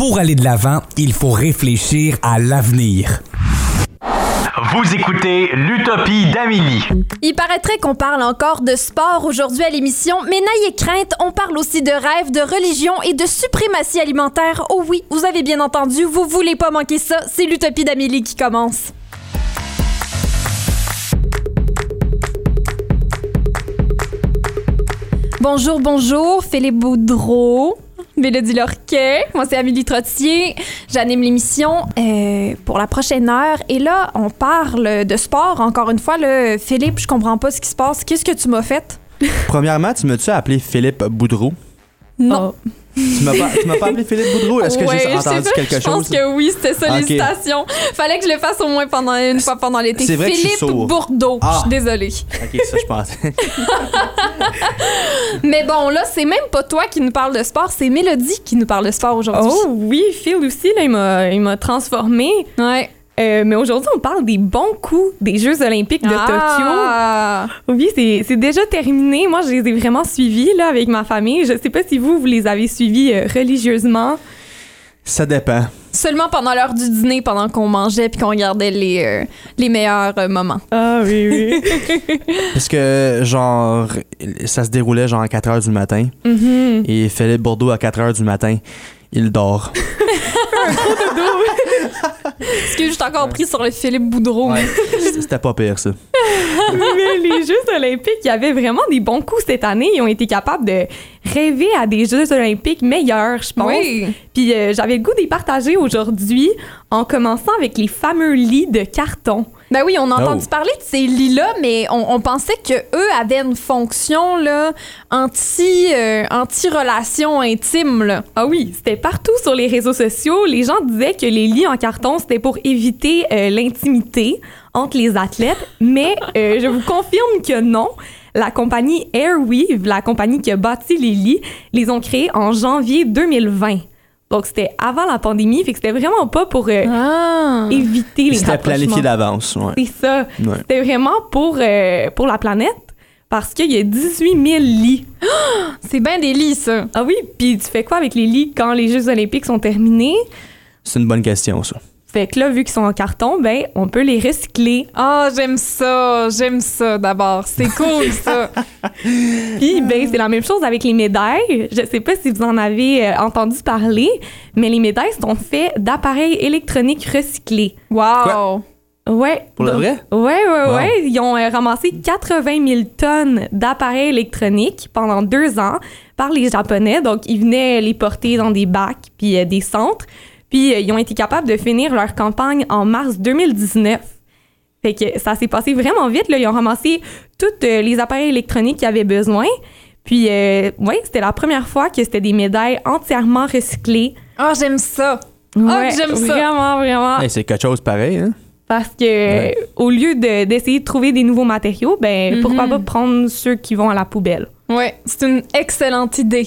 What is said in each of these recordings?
Pour aller de l'avant, il faut réfléchir à l'avenir. Vous écoutez l'Utopie d'Amélie. Il paraîtrait qu'on parle encore de sport aujourd'hui à l'émission, mais n'ayez crainte, on parle aussi de rêve, de religion et de suprématie alimentaire. Oh oui, vous avez bien entendu, vous voulez pas manquer ça, c'est l'Utopie d'Amélie qui commence. Bonjour, bonjour, Philippe Boudreau. Mélodie Lorquet. Moi, c'est Amélie Trottier. J'anime l'émission euh, pour la prochaine heure. Et là, on parle de sport. Encore une fois, là, Philippe, je comprends pas ce qui se passe. Qu'est-ce que tu m'as fait? Premièrement, tu m'as-tu appelé Philippe Boudreau? Non. Tu m'as pas, tu m'as pas appelé Philippe Boudreau? Est-ce que Ouais, j'ai je sais entendu pas, quelque Je pense chose? que oui, c'était ça, l'hésitation. Fallait que je le fasse au moins pendant une fois pendant l'été. C'est vrai que je suis Philippe. Bourdeau. Ah. Je suis désolée. Ok, ça, je pensais. Mais bon, là, c'est même pas toi qui nous parle de sport, c'est Mélodie qui nous parle de sport aujourd'hui. Oh oui, Phil aussi, là, il m'a, il m'a transformé. Ouais. Euh, mais aujourd'hui, on parle des bons coups des Jeux olympiques de Ah. Tokyo. Oui, c'est, c'est déjà terminé. Moi, je les ai vraiment suivis là, avec ma famille. Je sais pas si vous, vous les avez suivis euh, religieusement. Ça dépend. Seulement pendant l'heure du dîner, pendant qu'on mangeait puis qu'on regardait les, euh, les meilleurs euh, moments. Ah oui, oui. Parce que, genre, ça se déroulait genre à 4 h du matin. Mhm. Et Philippe Bourdeau, à 4 h du matin, il dort. Parce que je suis encore pris sur le Philippe Boudreau? C'était pas pire, ça. Mais les Jeux olympiques, il y avait vraiment des bons coups cette année. Ils ont été capables de rêver à des Jeux olympiques meilleurs, je pense. Oui. Puis euh, j'avais le goût d'y partager aujourd'hui en commençant avec les fameux lits de carton. Ben oui, on a entendu Oh. parler de ces lits-là, mais on, on pensait que eux avaient une fonction là, anti, euh, anti-relation intime. Là. Ah oui, c'était partout sur les réseaux sociaux. Les gens disaient que les lits en carton, c'était pour éviter euh, l'intimité entre les athlètes. Mais euh, je vous confirme que non. La compagnie Airweave, la compagnie qui a bâti les lits, les ont créés en janvier 2020. Donc c'était avant la pandémie, fait que c'était vraiment pas pour euh, Ah. éviter les C'était planifié d'avance, ouais. C'est ça. Ouais. C'était vraiment pour, euh, pour la planète parce qu'il y a 18 000 lits. C'est bien des lits, ça. Ah oui, puis tu fais quoi avec les lits quand les Jeux olympiques sont terminés? C'est une bonne question, ça. Fait que là, vu qu'ils sont en carton, ben, on peut les recycler. Ah, j'aime ça. J'aime ça d'abord. C'est cool, ça. Puis, ben, c'est la même chose avec les médailles. Je sais pas si vous en avez euh, entendu parler, mais les médailles sont faites d'appareils électroniques recyclés. Wow. Ouais. Pour le vrai? Ouais, ouais, Wow. ouais. Ils ont euh, ramassé 80 000 tonnes d'appareils électroniques pendant deux ans par les Japonais. Donc, ils venaient les porter dans des bacs puis euh, des centres. Puis, euh, ils ont été capables de finir leur campagne en mars 2019. Fait que ça s'est passé vraiment vite. Là. Ils ont ramassé tous euh, les appareils électroniques qu'ils avaient besoin. Puis, euh, ouais, c'était la première fois que c'était des médailles entièrement recyclées. Ah, j'aime ça. Ouais, j'aime ça. Vraiment, vraiment. Hey, c'est quelque chose pareil, hein? Parce que Ouais. au lieu de- d'essayer de, trouver des nouveaux matériaux, ben Mhm. pourquoi pas prendre ceux qui vont à la poubelle. Ouais, c'est une excellente idée.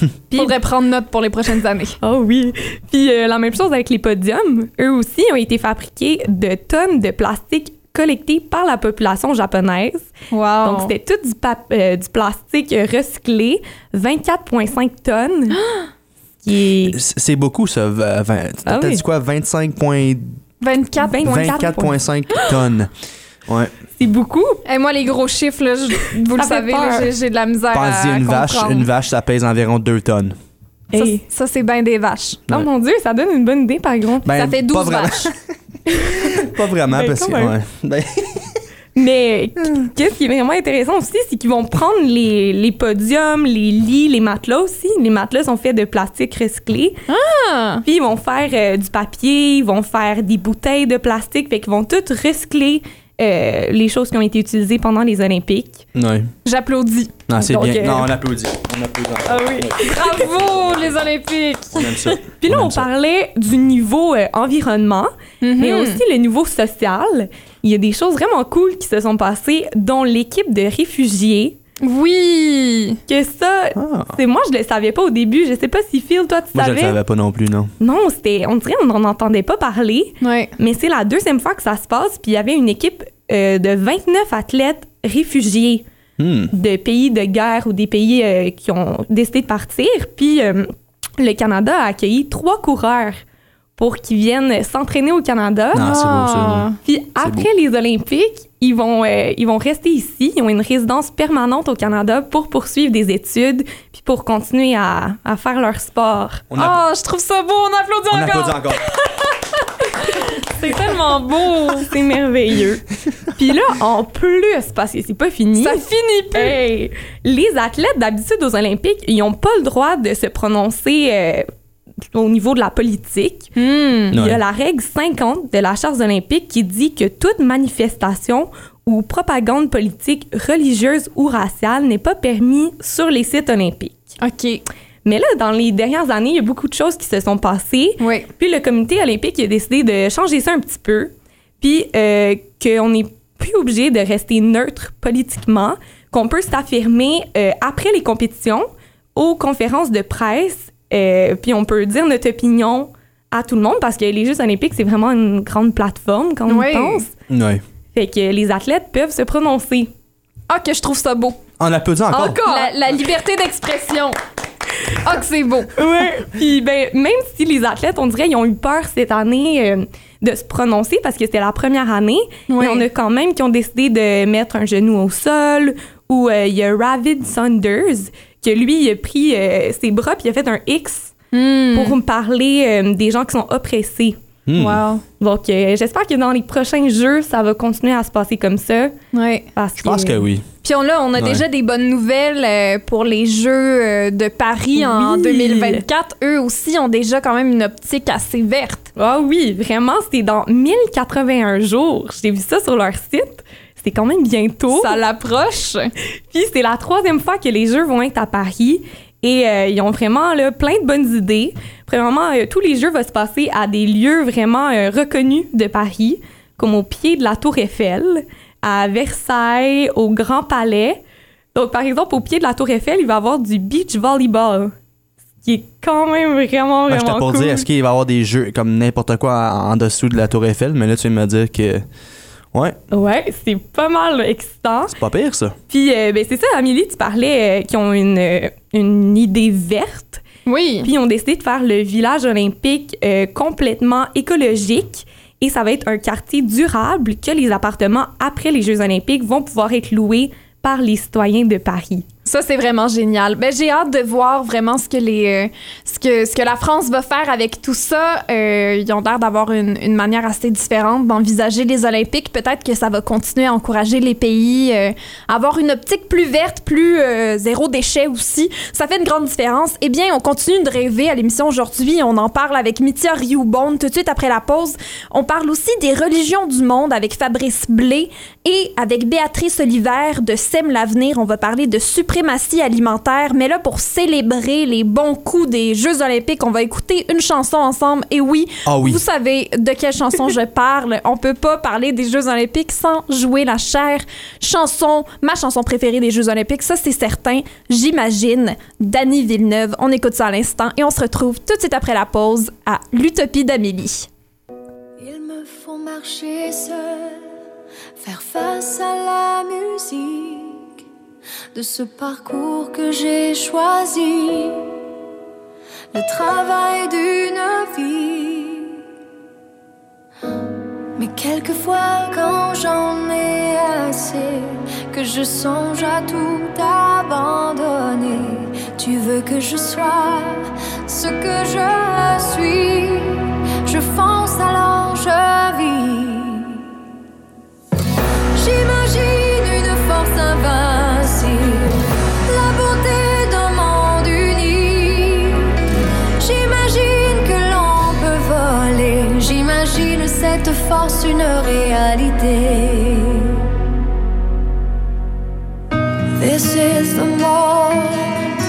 Puis, faudrait prendre note pour les prochaines années. Oh oui. Puis euh, la même chose avec les podiums. Eux aussi ont été fabriqués de tonnes de plastique collecté par la population japonaise. Wow. Donc c'était tout du, pap- euh, du plastique recyclé, 24,5 tonnes. qui est C'est beaucoup, ça. Ah T'as oui. dit quoi? 25 points- 24. 24,5 tonnes. Ouais. C'est beaucoup. Et moi, les gros chiffres, là, je- vous le savez, là, j'ai j'ai de la misère Pensez à une vache. Une vache, ça pèse environ 2 tonnes. Ça, Hey. ça, c'est bien des vaches. Oh Ouais. mon Dieu, ça donne une bonne idée par exemple. Ben, ça fait pas 12 vraiment. vaches. Pas vraiment, Ben, parce quand que. même. ouais. Ben, Mais qu'est-ce qui est vraiment intéressant aussi, c'est qu'ils vont prendre les, les podiums, les lits, les matelas aussi. Les matelas sont faits de plastique recyclé. Ah. Puis ils vont faire euh, du papier, ils vont faire des bouteilles de plastique. Fait qu'ils vont tout recycler euh, les choses qui ont été utilisées pendant les Olympiques. ouais. J'applaudis. Non, c'est bien. euh, Non, on applaudit. On applaudit. Ah oui. Bravo, les Olympiques! On aime ça. Puis là, On on aime ça. parlait du niveau euh, environnement, mais Mhm. aussi le niveau social. Il y a des choses vraiment cool qui se sont passées, dont l'équipe de réfugiés. Oui! Que ça, Ah. c'est moi, je le savais pas au début. Je sais pas si Phil, toi, tu Moi, je savais. le savais pas non plus, non. Non, c'était, on dirait, on n'en entendait pas parler. Ouais. Mais c'est la deuxième fois que ça se passe. Puis il y avait une équipe euh, de 29 athlètes réfugiés Hmm. de pays de guerre ou des pays euh, qui ont décidé de partir. Puis euh, le Canada a accueilli trois coureurs pour qu'ils viennent s'entraîner au Canada. Non, c'est beau, c'est beau. Puis après les Olympiques, ils vont, euh, ils vont rester ici. Ils ont une résidence permanente au Canada pour poursuivre des études puis pour continuer à, à faire leur sport. On a- Oh, je trouve ça beau, on applaudit on encore. applaudit encore. C'est tellement beau. C'est merveilleux. puis là, en plus, parce que c'est pas fini. Ça finit plus. Hey, les athlètes d'habitude aux Olympiques, ils n'ont pas le droit de se prononcer euh, au niveau de la politique. Hmm. Il y a la règle 50 de la Charte olympique qui dit que toute manifestation ou propagande politique, religieuse ou raciale n'est pas permis sur les sites olympiques. OK. Mais là, dans les dernières années, il y a beaucoup de choses qui se sont passées. Oui. Puis le comité olympique a décidé de changer ça un petit peu. Puis euh, qu'on n'est plus obligé de rester neutre politiquement, qu'on peut s'affirmer euh, après les compétitions, aux conférences de presse, euh, puis on peut dire notre opinion à tout le monde parce que les Jeux olympiques, c'est vraiment une grande plateforme quand on Oui. y pense. Ouais. Fait que les athlètes peuvent se prononcer. Ah, que je trouve ça beau. On applaudit encore. La, la liberté d'expression. Ah, que c'est beau. Ouais. Puis ben, même si les athlètes, on dirait, ils ont eu peur cette année euh, de se prononcer parce que c'était la première année, Oui. mais on a quand même qui ont décidé de mettre un genou au sol. Ou euh, il y a Ravid Saunders que lui, il a pris euh, ses bras puis il a fait un X Hmm. pour me parler euh, des gens qui sont oppressés. Hmm. Wow. Donc euh, j'espère que dans les prochains jeux, ça va continuer à se passer comme ça. Oui. Parce Je pense que oui. Puis on, là, on a Ouais. déjà des bonnes nouvelles pour les Jeux de Paris en Oui. 2024. Eux aussi ont déjà quand même une optique assez verte. Ah oui, vraiment, c'était dans 1081 jours. J'ai vu ça sur leur site. C'était quand même bientôt. Ça l'approche. Puis c'est la troisième fois que les Jeux vont être à Paris. Et euh, ils ont vraiment là, plein de bonnes idées. Premièrement, euh, tous les Jeux vont se passer à des lieux vraiment euh, reconnus de Paris, comme au pied de la Tour Eiffel, à Versailles, au Grand Palais. Donc, par exemple, au pied de la Tour Eiffel, il va y avoir du beach volleyball, ce qui est quand même vraiment, Ben, vraiment J'étais pour cool. dire, est-ce qu'il va y avoir des jeux comme n'importe quoi en, en dessous de la Tour Eiffel, mais là, tu viens de me dire que. Ouais, Ouais, c'est pas mal excitant. c'est pas pire, ça. Puis, euh, ben, c'est ça, Amélie, tu parlais euh, qu'ils ont une, euh, une idée verte. Oui. Puis ils ont décidé de faire le village olympique euh, complètement écologique et ça va être un quartier durable que les appartements après les Jeux olympiques vont pouvoir être loués par les citoyens de Paris. Ça, c'est vraiment génial. Ben, j'ai hâte de voir vraiment ce que, les, euh, ce que, ce que la France va faire avec tout ça. Euh, ils ont l'air d'avoir une, une manière assez différente d'envisager les Olympiques. Peut-être que ça va continuer à encourager les pays euh, à avoir une optique plus verte, plus euh, zéro déchet aussi. Ça fait une grande différence. Eh bien, on continue de rêver à l'émission aujourd'hui. On en parle avec Mithia Rioubon tout de suite après la pause. On parle aussi des religions du monde avec Fabrice Blé et avec Béatrice Oliver de Sème l'avenir. On va parler de suprématie alimentaire. Mais là, pour célébrer les bons coups des Jeux olympiques, on va écouter une chanson ensemble. Et oui, Ah oui. vous savez de quelle chanson je parle. On peut pas parler des Jeux olympiques sans jouer la chère chanson, ma chanson préférée des Jeux olympiques. Ça, c'est certain. J'imagine. Dany Villeneuve. On écoute ça à l'instant et on se retrouve tout de suite après la pause à l'Utopie d'Amélie. Il me faut marcher seul, faire face à la musique de ce parcours que j'ai choisi, le travail d'une vie. Mais quelquefois, quand j'en ai assez, que je songe à tout abandonner, tu veux que je sois ce que je suis. Je fonce alors je vis. J'imagine une force invincible, cette force une réalité. This is the moment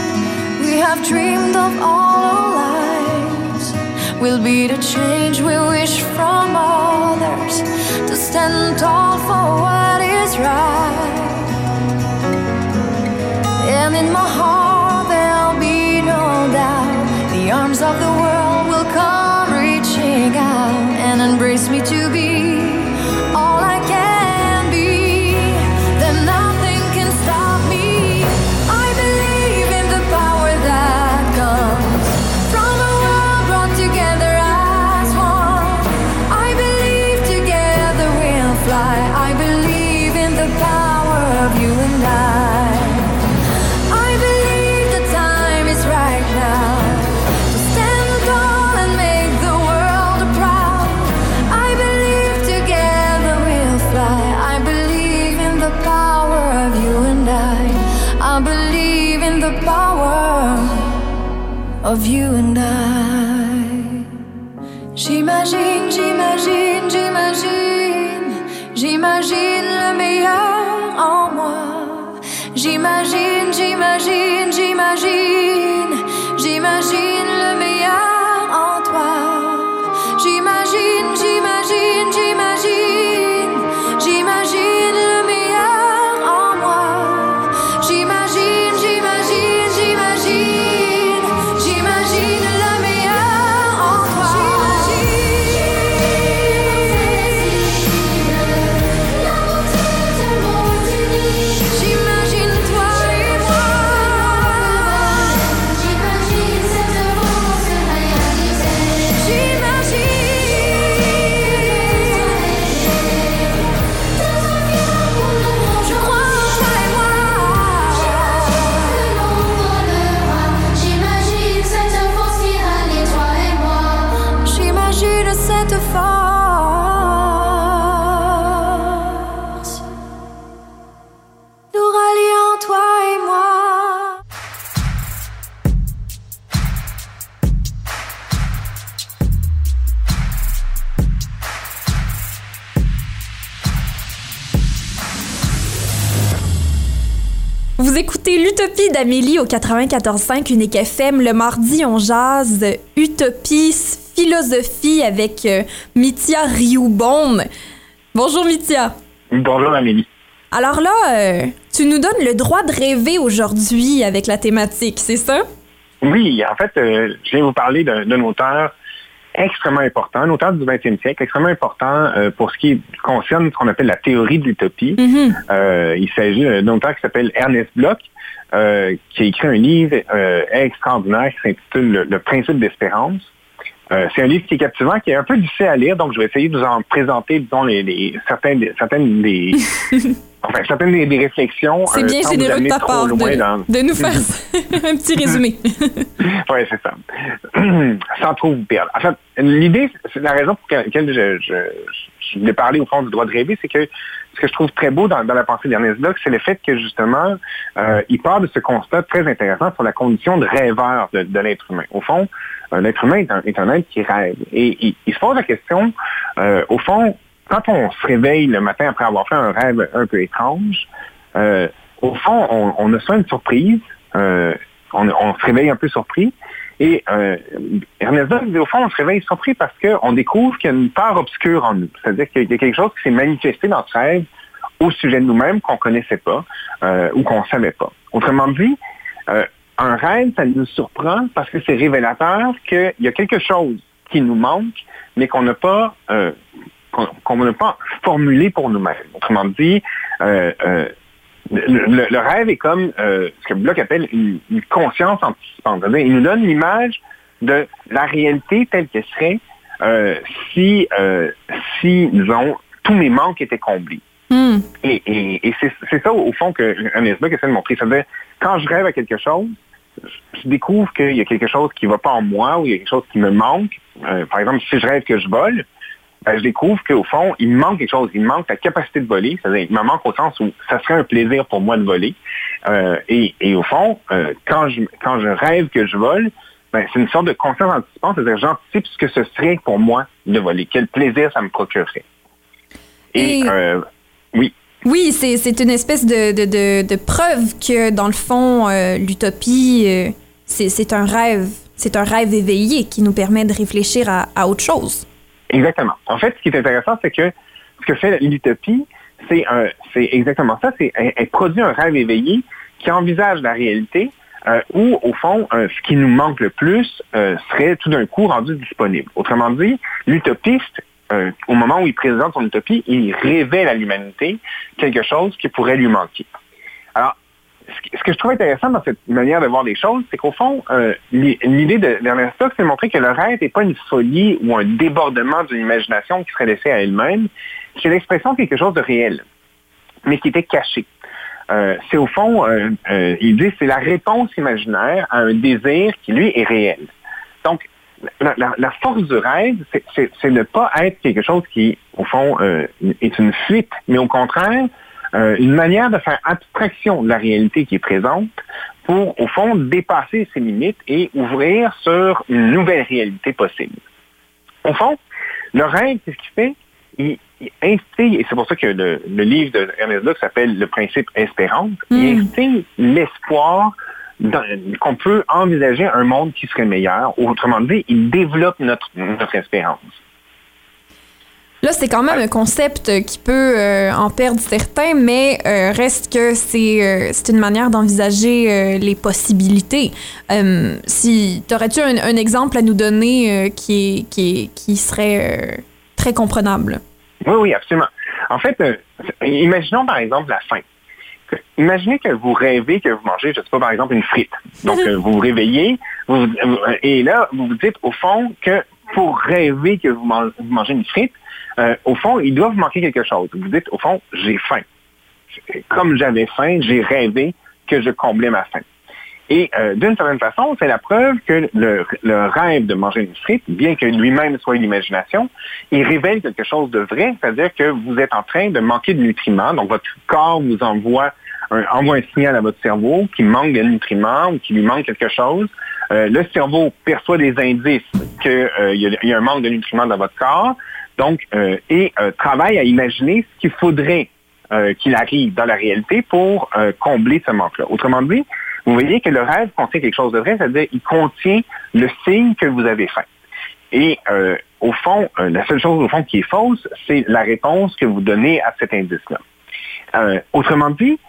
we have dreamed of all our lives. Will be the change we wish from others to stand tall for what is right. And in my heart there'll be no doubt the arms of the world will come and embrace me to be j'imagine, j'imagine, d'Amélie au 94.5 Unique FM. Le mardi, on jase Utopie, philosophie avec euh, Mithia Rioubon. Bonjour Mithia. Bonjour Amélie. Alors là, euh, tu nous donnes le droit de rêver aujourd'hui avec la thématique, c'est ça? Oui, en fait, euh, je viens vous parler d'un auteur extrêmement important, un auteur du 20e siècle, extrêmement important euh, pour ce qui concerne ce qu'on appelle la théorie de l'utopie. Euh, il s'agit d'un auteur qui s'appelle Ernest Bloch, euh, qui a écrit un livre extraordinaire qui s'intitule le, Le principe d'espérance. C'est un livre qui est captivant, qui est un peu difficile à lire, donc je vais essayer de vous en présenter, disons, les, des- certaines des, enfin, certaines des, des réflexions. C'est euh, bien généreux de ta part de, dans- de nous faire un petit résumé. oui, c'est ça. Sans trop vous perdre. En fait, l'idée, c'est la raison pour laquelle je, je, je voulais parler au fond du droit de rêver, c'est que ce que je trouve très beau dans, dans la pensée d'Ernest Bloch, c'est le fait que justement, euh, il part de ce constat très intéressant sur la condition de rêveur de, de l'être humain. Au fond, euh, l'être humain est un, est un être qui rêve. Et il, il se pose la question, euh, au fond, quand on se réveille le matin après avoir fait un rêve un peu étrange, euh, au fond, on, a soit une surprise, euh, on, se réveille un peu surpris, et euh, Ernest au fond, on se réveille surpris parce qu'on découvre qu'il y a une part obscure en nous. C'est-à-dire qu'il y a quelque chose qui s'est manifesté dans ce rêve au sujet de nous-mêmes qu'on connaissait pas euh, ou qu'on savait pas. Autrement dit, euh, un rêve, ça nous surprend parce que c'est révélateur qu'il y a quelque chose qui nous manque, mais qu'on n'a pas euh, qu'on n'a pas formulé pour nous-mêmes. Autrement dit, euh, euh, le, le- le rêve est comme euh, ce que Bloch appelle une, une conscience anticipante. Il nous donne l'image de la réalité telle qu'elle serait si, si, disons, tous mes manques étaient comblés. Hmm. Et, et- et c'est c'est ça, au fond, que Ernest Bloch essaie de montrer. C'est-à-dire, quand je rêve à quelque chose, je découvre qu'il y a quelque chose qui ne va pas en moi ou il y a quelque chose qui me manque. Euh, par exemple, si je rêve que je vole, ben, je découvre qu'au fond, il me manque quelque chose. Il me manque la capacité de voler. C'est-à-dire, il me manque au sens où ça serait un plaisir pour moi de voler. Euh, et, et au fond, euh, quand, je, quand je rêve que je vole, ben, c'est une sorte de conscience anticipante. C'est-à-dire, j'anticipe ce que ce serait pour moi de voler. Quel plaisir ça me procurerait. Et, Et- euh, oui. Oui, c'est c'est une espèce de, de, de, de preuve que, dans le fond, l'utopie, c'est c'est un rêve. C'est un rêve éveillé qui nous permet de réfléchir à, à autre chose. Exactement. En fait, ce qui est intéressant, c'est que ce que fait l'utopie, c'est exactement ça. C'est elle, produit un rêve éveillé qui envisage la réalité euh, où, au fond, euh, ce qui nous manque le plus euh, serait tout d'un coup rendu disponible. Autrement dit, l'utopiste, au moment où il présente son utopie, il révèle à l'humanité quelque chose qui pourrait lui manquer. Alors, ce que- je trouve intéressant dans cette manière de voir les choses, c'est qu'au fond, euh, l'i- l'idée de- d'Ernest Bloch, c'est de montrer que le rêve n'est pas une folie ou un débordement d'une imagination qui serait laissée à elle-même, c'est l'expression de quelque chose de réel, mais qui était caché. euh, c'est au fond, euh, il dit, c'est la réponse imaginaire à un désir qui, lui, est réel. Donc, la, la- force du rêve, c'est- c'est ne pas être quelque chose qui, au fond, est une fuite, mais au contraire, euh, une manière de faire abstraction de la réalité qui est présente pour, au fond, dépasser ses limites et ouvrir sur une nouvelle réalité possible. Au fond, le rêve, qu'est-ce qu'il fait? Il, il instille, et c'est pour ça que le, le livre de Ernest s'appelle Le principe espérance, il Mm. instille l'espoir qu'on peut envisager un monde qui serait meilleur. Autrement dit, il développe notre, notre espérance. Là, c'est quand même un concept euh, qui peut euh, en perdre certains, mais euh, reste que c'est euh, une manière d'envisager les possibilités. Si t'aurais-tu un, un exemple à nous donner qui, est, qui, est- qui serait très comprenable? Oui, oui, absolument. En fait, imaginons par exemple la faim. Imaginez que vous rêvez que vous mangez, je ne sais pas, par exemple, une frite. Donc, vous vous réveillez, vous- et là, vous vous dites, au fond, que pour rêver que vous mangez une frite, euh, au fond, il doit vous manquer quelque chose. Vous dites, au fond, j'ai faim. Comme j'avais faim, j'ai rêvé que je comblais ma faim. Et euh, d'une certaine façon, c'est la preuve que le, le rêve de manger une frite, bien que lui-même soit une imagination, il révèle quelque chose de vrai, c'est-à-dire que vous êtes en train de manquer de nutriments, donc votre corps vous envoie un, envoie un signal à votre cerveau qui manque de nutriments ou qui lui manque quelque chose. Euh, le cerveau perçoit des indices qu'il il y a un manque de nutriments dans votre corps, donc euh, et euh, travaille à imaginer ce qu'il faudrait euh, qu'il arrive dans la réalité pour euh, combler ce manque-là. Autrement dit, vous voyez que le rêve contient quelque chose de vrai, c'est-à-dire il contient le signe que vous avez faim. Et euh, au fond, euh, la seule chose au fond qui est fausse, c'est la réponse que vous donnez à cet indice-là. Autrement dit,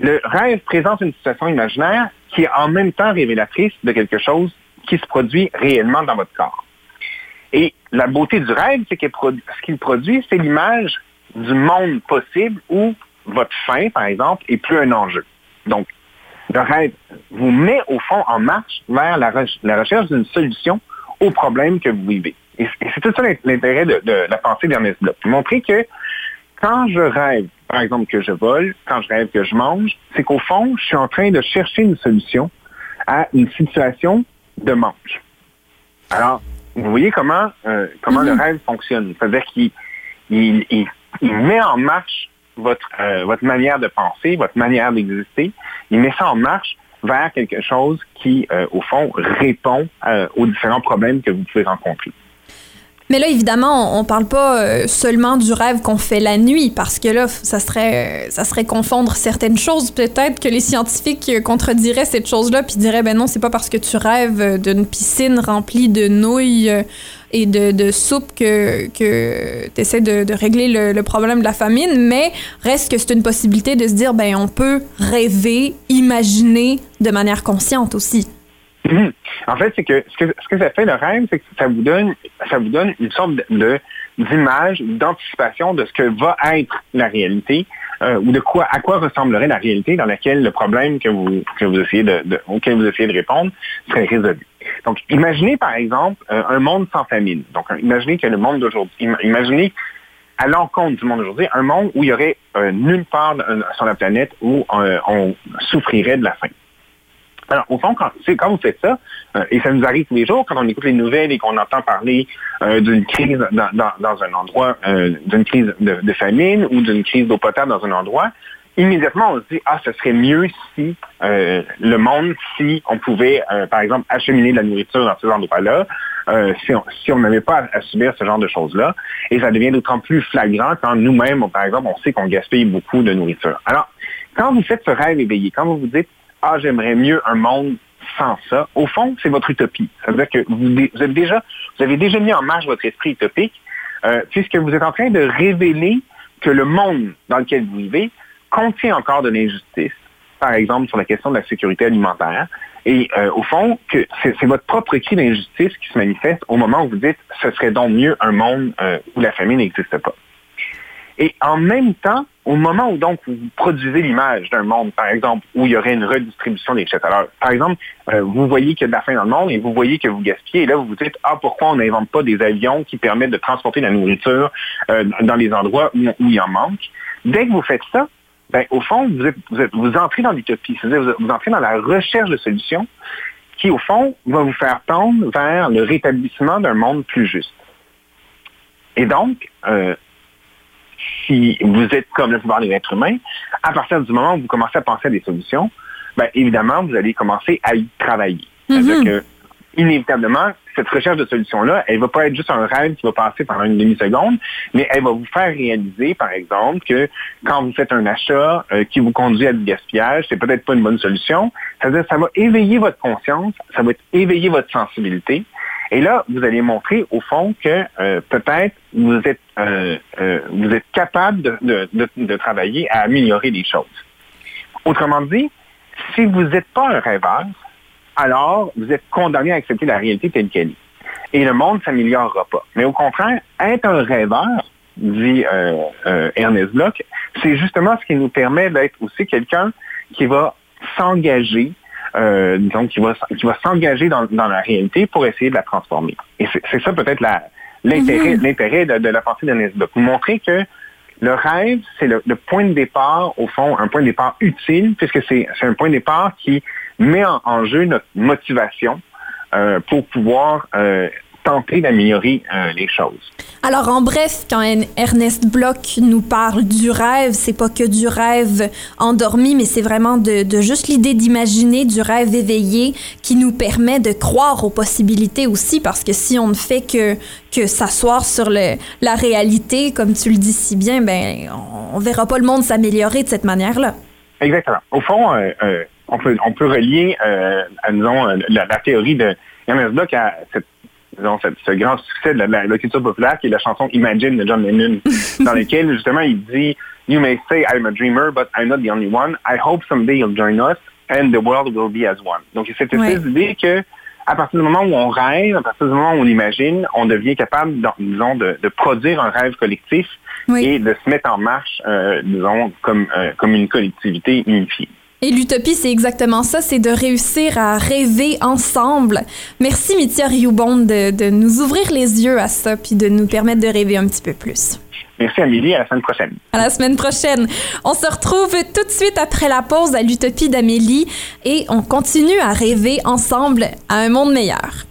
le rêve présente une situation imaginaire qui est en même temps révélatrice de quelque chose qui se produit réellement dans votre corps. Et la beauté du rêve, c'est que ce qu'il produit, c'est l'image du monde possible où votre faim, par exemple, est plus un enjeu. Donc, le rêve vous met au fond en marche vers la, re- la recherche d'une solution au problème que vous vivez. Et c'est tout ça l'int- l'intérêt de, de la pensée d'Ernest Bloch. Montrer que quand je rêve, par exemple, que je vole, quand je rêve que je mange, c'est qu'au fond, je suis en train de chercher une solution à une situation de manque. Alors, vous voyez comment, euh, comment le rêve fonctionne. C'est-à-dire qu'il il, il- il met en marche votre, euh, votre manière de penser, votre manière d'exister. Il met ça en marche vers quelque chose qui, euh, au fond, répond aux différents problèmes que vous pouvez rencontrer. Mais là, évidemment, on, on parle pas euh, seulement du rêve qu'on fait la nuit, parce que là, ça serait, euh, ça serait confondre certaines choses. Peut-être que les scientifiques euh, contrediraient cette chose-là, puis diraient, ben non, c'est pas parce que tu rêves d'une piscine remplie de nouilles et de, soupe que, que tu essaies de, de régler le, le problème de la famine, mais reste que c'est une possibilité de se dire, ben on peut rêver, imaginer de manière consciente aussi. En fait, c'est que ce, que ça fait le rêve, c'est que ça vous donne, ça vous donne une sorte de- d'image, d'anticipation de ce que va être la réalité euh, ou de quoi, à quoi ressemblerait la réalité dans laquelle le problème que vous que vous essayez de, auquel vous essayez de répondre serait résolu. Donc, imaginez par exemple euh, un monde sans famine. Donc, imaginez que le monde d'aujourd'hui, im- imaginez à l'encontre du monde d'aujourd'hui, un monde où il y aurait euh, nulle part sur la planète où on souffrirait de la faim. Alors, au fond, quand, quand vous faites ça, euh, et ça nous arrive tous les jours, quand on écoute les nouvelles et qu'on entend parler euh, d'une crise dans, dans- dans un endroit, euh, d'une crise de, de famine ou d'une crise d'eau potable dans un endroit, immédiatement, on se dit, ah, ce serait mieux si euh, le monde, si on pouvait, euh, par exemple, acheminer de la nourriture dans ces endroits-là, euh, si on si n'avait pas à, subir ce genre de choses-là. Et ça devient d'autant plus flagrant quand nous-mêmes, par exemple, on sait qu'on gaspille beaucoup de nourriture. Alors, quand vous faites ce rêve éveillé, quand vous vous dites, ah, j'aimerais mieux un monde sans ça, au fond, c'est votre utopie. C'est-à-dire que vous, dé- vous êtes déjà, vous avez déjà mis en marche votre esprit utopique, euh, puisque vous êtes en train de révéler que le monde dans lequel vous vivez contient encore de l'injustice. Par exemple, sur la question de la sécurité alimentaire. Et euh, au fond, que c'est votre propre cri d'injustice qui se manifeste au moment où vous dites ce serait donc mieux un monde euh, où la famine n'existe pas. Et en même temps, au moment où donc vous produisez l'image d'un monde, par exemple, où il y aurait une redistribution des richesses. Alors, par exemple, euh, vous voyez qu'il y a de la faim dans le monde et vous voyez que vous gaspillez, et là vous vous dites ah pourquoi on n'invente pas des avions qui permettent de transporter la nourriture euh, dans les endroits où, où il en manque? Dès que vous faites ça, ben, au fond, vous, êtes- vous entrez dans l'utopie. C'est-à-dire, vous, vous entrez dans la recherche de solutions qui, au fond, va vous faire tendre vers le rétablissement d'un monde plus juste. Et donc, euh, si vous êtes comme la plupart des êtres humains, à partir du moment où vous commencez à penser à des solutions, ben, évidemment, vous allez commencer à y travailler. C'est-à-dire que, inévitablement, cette recherche de solution-là, elle va pas être juste un rêve qui va passer pendant une demi-seconde, mais elle va vous faire réaliser, par exemple, que quand vous faites un achat euh, qui vous conduit à du gaspillage, c'est peut-être pas une bonne solution. C'est-à-dire ça va éveiller votre conscience, ça va éveiller votre sensibilité. Et là, vous allez montrer au fond que euh, peut-être vous êtes euh, euh, vous êtes capable de, de, de, travailler à améliorer les choses. Autrement dit, si vous n'êtes pas un rêveur, alors vous êtes condamné à accepter la réalité telle qu'elle est. Et le monde ne s'améliorera pas. Mais au contraire, être un rêveur, dit Ernest Bloch, c'est justement ce qui nous permet d'être aussi quelqu'un qui va s'engager, euh, disons, qui va, qui va s'engager dans, dans la réalité pour essayer de la transformer. Et c'est ça peut-être la- l'intérêt de, de la pensée d'Ernest Bloch. Montrer que le rêve, c'est le, le point de départ, au fond, un point de départ utile, puisque c'est c'est un point de départ qui met en, en jeu notre motivation euh, pour pouvoir euh, tenter d'améliorer euh, les choses. Alors, en bref, quand Ernest Bloch nous parle du rêve, c'est pas que du rêve endormi, mais c'est vraiment de, de juste l'idée d'imaginer du rêve éveillé qui nous permet de croire aux possibilités aussi, parce que si on ne fait que, que s'asseoir sur le, la réalité, comme tu le dis si bien, ben, on, on verra pas le monde s'améliorer de cette manière-là. Exactement. Au fond, euh, euh, on, peut, on peut relier, à, disons, la, la théorie de Ernest Bloch à cette, disons, ce grand succès de la, la- la culture populaire qui est la chanson Imagine de John Lennon, dans laquelle justement il dit You may say I'm a dreamer, but I'm not the only one. I hope someday you'll join us and the world will be as one. Donc, c'est cette Ouais. d'idée que à partir du moment où on rêve, à partir du moment où on imagine, on devient capable, disons, de, de produire un rêve collectif Oui. et de se mettre en marche, euh, disons, comme, euh, comme une collectivité unifiée. Et l'utopie, c'est exactement ça, c'est de réussir à rêver ensemble. Merci, Mithia Rioubon, de, de nous ouvrir les yeux à ça, puis de nous permettre de rêver un petit peu plus. Merci Amélie, à la semaine prochaine. À la semaine prochaine. On se retrouve tout de suite après la pause à l'Utopie d'Amélie et on continue à rêver ensemble à un monde meilleur.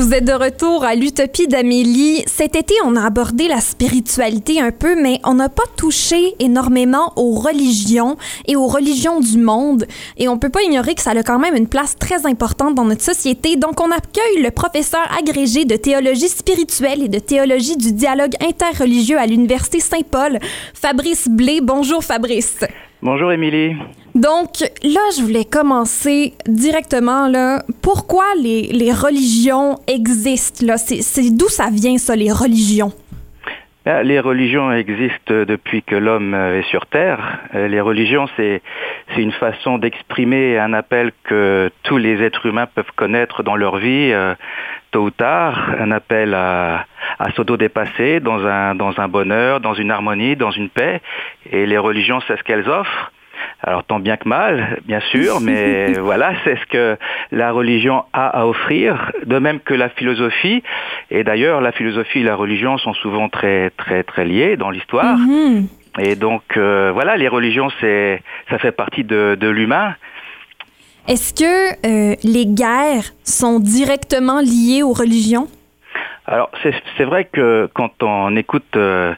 Vous êtes de retour à l'Utopie d'Amélie. Cet été, on a abordé la spiritualité un peu, mais on n'a pas touché énormément aux religions et aux religions du monde. Et on peut pas ignorer que ça a quand même une place très importante dans notre société. Donc, on accueille le professeur agrégé de théologie spirituelle et de théologie du dialogue interreligieux à l'Université Saint-Paul, Fabrice Blé. Bonjour, Fabrice. Bonjour Émilie. Donc là, je voulais commencer directement là. Pourquoi les, les religions existent là? C'est d'où ça vient ça, les religions? Ah, Les religions existent depuis que l'homme est sur Terre. Euh, Les religions, c'est une façon d'exprimer un appel que tous les êtres humains peuvent connaître dans leur vie, euh, tôt ou tard, un appel à, à s'auto-dépasser dans un, dans un bonheur, dans une harmonie, dans une paix. Et les religions, c'est ce qu'elles offrent. Alors tant bien que mal, bien sûr, mais voilà, c'est ce que la religion a à offrir, de même que la philosophie. Et d'ailleurs, la philosophie et la religion sont souvent très très très liées dans l'histoire. Mhm. Et donc euh, voilà, les religions, c'est ça fait partie de, de l'humain. Est-ce que euh, les guerres sont directement liées aux religions? Alors c'est c'est vrai que quand on écoute euh,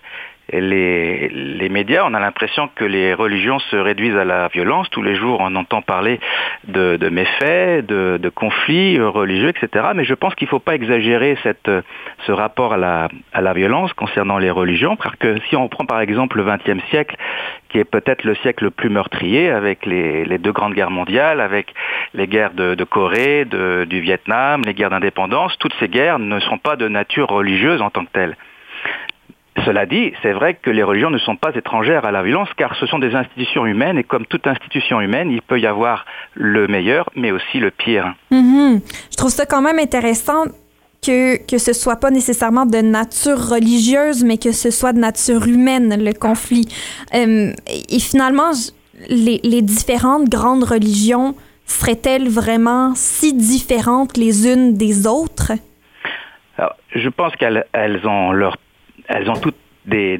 les, médias, on a l'impression que les religions se réduisent à la violence. Tous les jours, on entend parler de, méfaits, de, conflits religieux, etc. Mais je pense qu'il ne faut pas exagérer ce rapport à la, violence concernant les religions, parce si on prend par exemple le XXe siècle, qui est peut-être le siècle le plus meurtrier, avec les, deux grandes guerres mondiales, avec les guerres de, Corée, du Vietnam, les guerres d'indépendance, toutes ces guerres ne sont pas de nature religieuse en tant que telles. Cela dit, c'est vrai que les religions ne sont pas étrangères à la violence car ce sont des institutions humaines et comme toute institution humaine, il peut y avoir le meilleur mais aussi le pire. Mhm. Je trouve ça quand même intéressant que, que ce soit pas nécessairement de nature religieuse, mais que ce soit de nature humaine, le conflit. Euh, et, finalement, les, les différentes grandes religions seraient-elles vraiment si différentes les unes des autres? Alors, je pense qu'elles elles ont, leur, elles ont toutes des,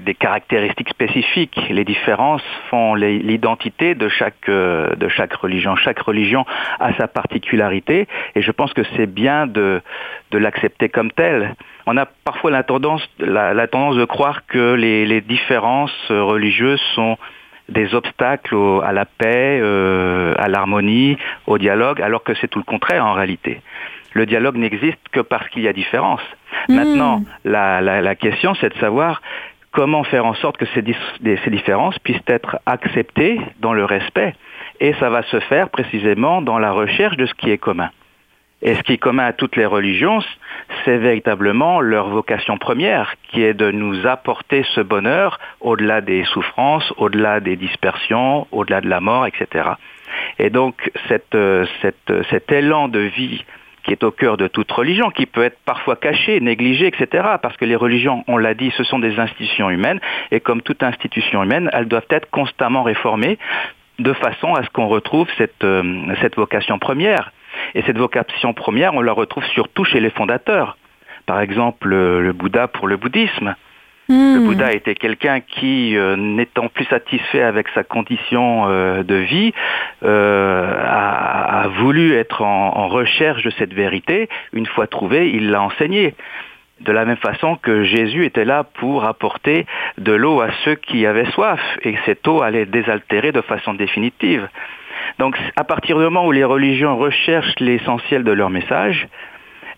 des, caractéristiques spécifiques. Les différences font l'identité de chaque, euh, de chaque religion. Chaque religion a sa particularité et je pense que c'est bien de, de l'accepter comme tel. On a parfois la tendance, la, tendance de croire que les, différences religieuses sont des obstacles à la paix, euh, à l'harmonie, au dialogue, alors que c'est tout le contraire en réalité le dialogue n'existe que parce qu'il y a différence. Hmm. Maintenant, la, la, la question, c'est de savoir comment faire en sorte que ces, ces, différences puissent être acceptées dans le respect. Et ça va se faire précisément dans la recherche de ce qui est commun. Et ce qui est commun à toutes les religions, c'est véritablement leur vocation première, qui est de nous apporter ce bonheur au-delà des souffrances, au-delà des dispersions, au-delà de la mort, etc. Et donc cette, euh, cette, cet élan de vie qui est au cœur de toute religion, qui peut être parfois caché, négligé, etc. Parce que les religions, on l'a dit, ce sont des institutions humaines, et comme toute institution humaine, elles doivent être constamment réformées de façon à ce qu'on retrouve cette, euh, cette vocation première. Et cette vocation première, on la retrouve surtout chez les fondateurs. Par exemple, le Bouddha pour le bouddhisme. Le hmm. Bouddha était quelqu'un qui, euh, n'étant plus satisfait avec sa condition euh, de vie, euh, a, voulu être en, recherche de cette vérité. Une fois trouvée, il l'a enseignée. De la même façon que Jésus était là pour apporter de l'eau à ceux qui avaient soif, et cette eau allait désaltérer de façon définitive. Donc à partir du moment où les religions recherchent l'essentiel de leur message,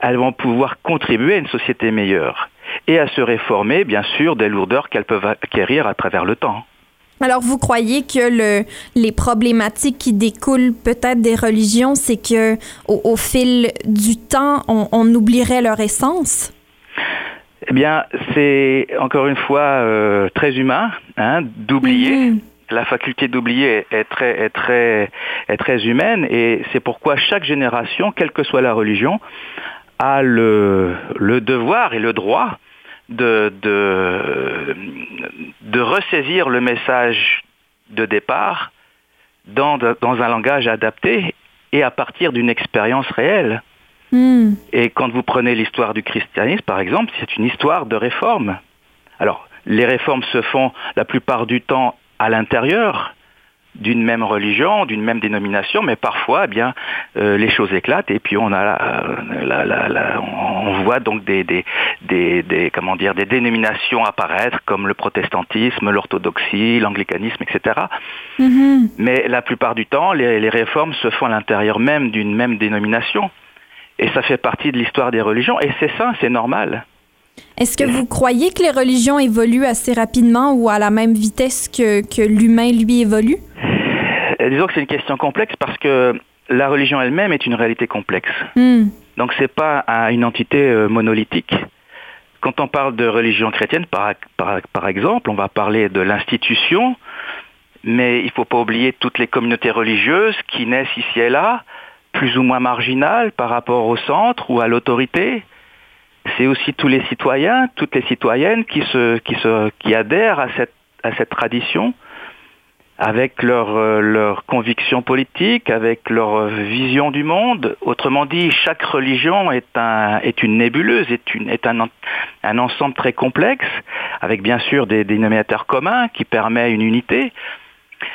elles vont pouvoir contribuer à une société meilleure et à se réformer, bien sûr, des lourdeurs qu'elles peuvent acquérir à travers le temps. Alors, vous croyez que le, les problématiques qui découlent peut-être des religions, c'est que au, fil du temps, on, oublierait leur essence? Eh bien, c'est encore une fois euh, très humain hein, d'oublier. Mm-hmm. La faculté d'oublier est très, est, très, est très humaine et c'est pourquoi chaque génération, quelle que soit la religion, a le, le devoir et le droit de, de, de ressaisir le message de départ dans, dans un langage adapté et à partir d'une expérience réelle. Hmm. Et quand vous prenez l'histoire du christianisme, par exemple, c'est une histoire de réforme. Alors, les réformes se font la plupart du temps à l'intérieur d'une même religion, d'une même dénomination, mais parfois, eh bien, euh, les choses éclatent et puis on a, la, la, la, on voit donc des, des, des, des, comment dire, des dénominations apparaître comme le protestantisme, l'orthodoxie, l'anglicanisme, etc. Mm-hmm. Mais la plupart du temps, les, les réformes se font à l'intérieur même d'une même dénomination, et ça fait partie de l'histoire des religions, et c'est ça, c'est normal. Est-ce que vous croyez que les religions évoluent assez rapidement ou à la même vitesse que, que l'humain, lui, évolue? Euh, disons que c'est une question complexe parce que la religion elle-même est une réalité complexe. Hmm. Donc c'est pas une entité euh, monolithique. Quand on parle de religion chrétienne, par, par, par exemple, on va parler de l'institution, mais il ne faut pas oublier toutes les communautés religieuses qui naissent ici et là, plus ou moins marginales par rapport au centre ou à l'autorité c'est aussi tous les citoyens, toutes les citoyennes qui, adhèrent à cette, tradition avec leur, euh, leur conviction politique, avec leur vision du monde. Autrement dit, chaque religion est, un, est une nébuleuse, est, un, un ensemble très complexe, avec bien sûr des dénominateurs communs qui permettent une unité.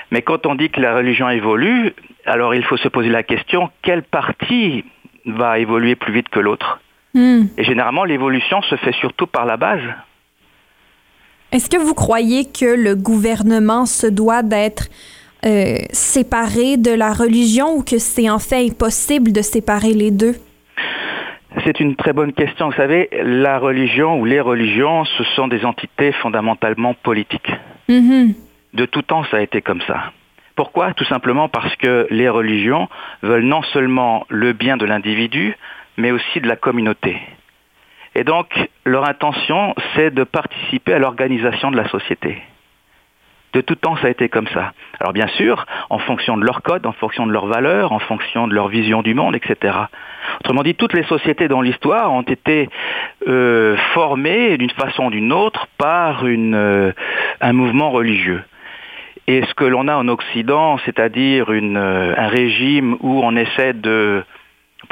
Mais quand on dit que la religion évolue, alors il faut se poser la question, quelle partie va évoluer plus vite que l'autre? Hmm. Et généralement, l'évolution se fait surtout par la base. Est-ce que vous croyez que le gouvernement se doit d'être euh, séparé de la religion ou que c'est en fait impossible de séparer les deux? C'est une très bonne question. Vous savez, la religion ou les religions, ce sont des entités fondamentalement politiques. Mm-hmm. De tout temps, ça a été comme ça. Pourquoi? Tout simplement parce que les religions veulent non seulement le bien de l'individu, mais aussi de la communauté. Et donc, leur intention, c'est de participer à l'organisation de la société. De tout temps, ça a été comme ça. Alors bien sûr, en fonction de leur code, en fonction de leurs valeurs, en fonction de leur vision du monde, etc. Autrement dit, toutes les sociétés dans l'histoire ont été euh, formées d'une façon ou d'une autre par une, euh, un mouvement religieux. Et ce que l'on a en Occident, c'est-à-dire euh, un régime où on essaie de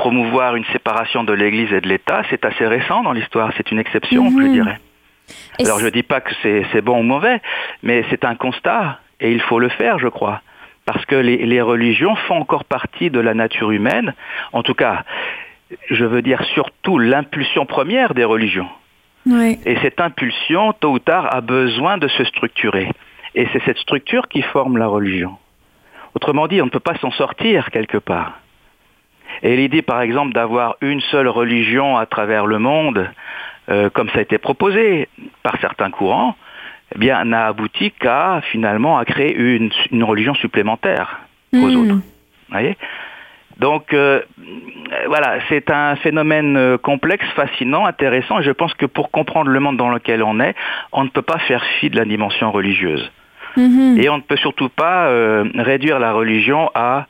promouvoir une séparation de l'Église et de l'État, c'est assez récent dans l'histoire, c'est une exception, je Mhm. dirais. Et Alors je dis pas que c'est bon ou mauvais, mais c'est un constat et il faut le faire, je crois, parce que les, les religions font encore partie de la nature humaine. En tout cas, je veux dire surtout l'impulsion première des religions. Et cette impulsion, tôt ou tard, a besoin de se structurer. Et c'est cette structure qui forme la religion. Autrement dit, on ne peut pas s'en sortir quelque part. Et l'idée, par exemple, d'avoir une seule religion à travers le monde, euh, comme ça a été proposé par certains courants, eh bien, n'a abouti qu'à finalement à créer une, une religion supplémentaire aux Hmm. autres. voyez? Donc euh, voilà, c'est un phénomène euh, complexe, fascinant, intéressant. Et je pense que pour comprendre le monde dans lequel on est, on ne peut pas faire fi de la dimension religieuse. Mhm. Et on ne peut surtout pas euh, réduire la religion à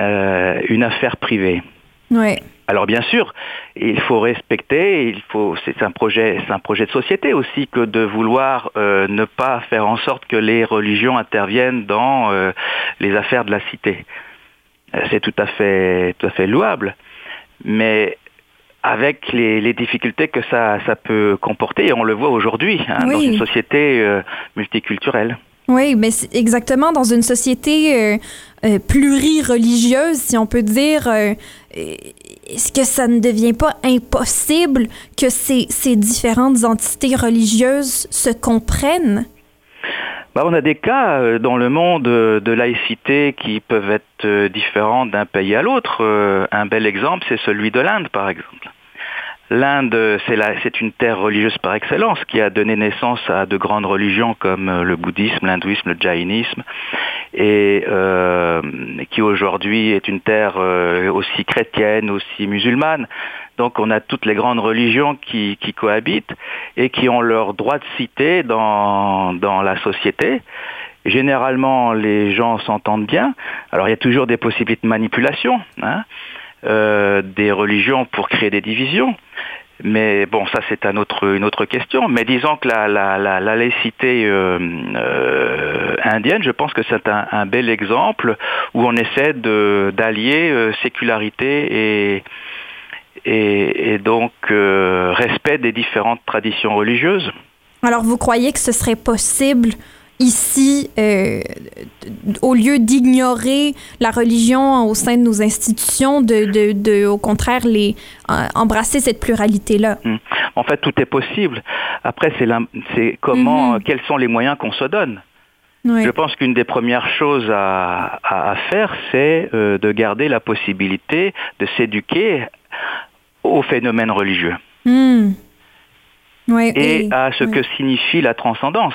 euh, une affaire privée. Ouais. Alors bien sûr, il faut respecter, il faut, c'est un projet, c'est un projet de société aussi que de vouloir euh, ne pas faire en sorte que les religions interviennent dans euh, les affaires de la cité. C'est tout à fait, tout à fait louable, mais avec les, les difficultés que ça, ça peut comporter, et on le voit aujourd'hui hein, dans une société euh, multiculturelle. Oui, mais exactement dans une société euh, euh, plurireligieuse, si on peut dire. euh, Est-ce que ça ne devient pas impossible que ces, ces différentes entités religieuses se comprennent? Bah, on a des cas dans le monde de laïcité qui peuvent être différents d'un pays à l'autre. Un bel exemple, c'est celui de l'Inde, par exemple. L'Inde, c'est une terre religieuse par excellence qui a donné naissance à de grandes religions comme euh, le bouddhisme, l'hindouisme, le jaïnisme, et euh, qui aujourd'hui est une terre euh, aussi chrétienne, aussi musulmane. Donc on a toutes les grandes religions qui, qui cohabitent et qui ont leur droit de cité dans, dans la société. Généralement, les gens s'entendent bien. Alors il y a toujours des possibilités de manipulation hein, euh, des religions pour créer des divisions. Mais bon, ça c'est un autre, une autre question. Mais disons que la, la, la, la laïcité euh, euh, indienne, je pense que c'est un, un bel exemple où on essaie d'allier sécularité et, et, et donc respect des différentes traditions religieuses. Alors, vous croyez que ce serait possible ici, euh, au lieu d'ignorer la religion au sein de nos institutions, de, de, de au contraire, les, euh, embrasser cette pluralité-là? Hmm. En fait, tout est possible. Après, c'est comment, Mhm. quels sont les moyens qu'on se donne. Oui. Je pense qu'une des premières choses à, à- à faire, c'est euh, de garder la possibilité de s'éduquer au phénomène religieux Hmm. Et à ce que signifie la transcendance,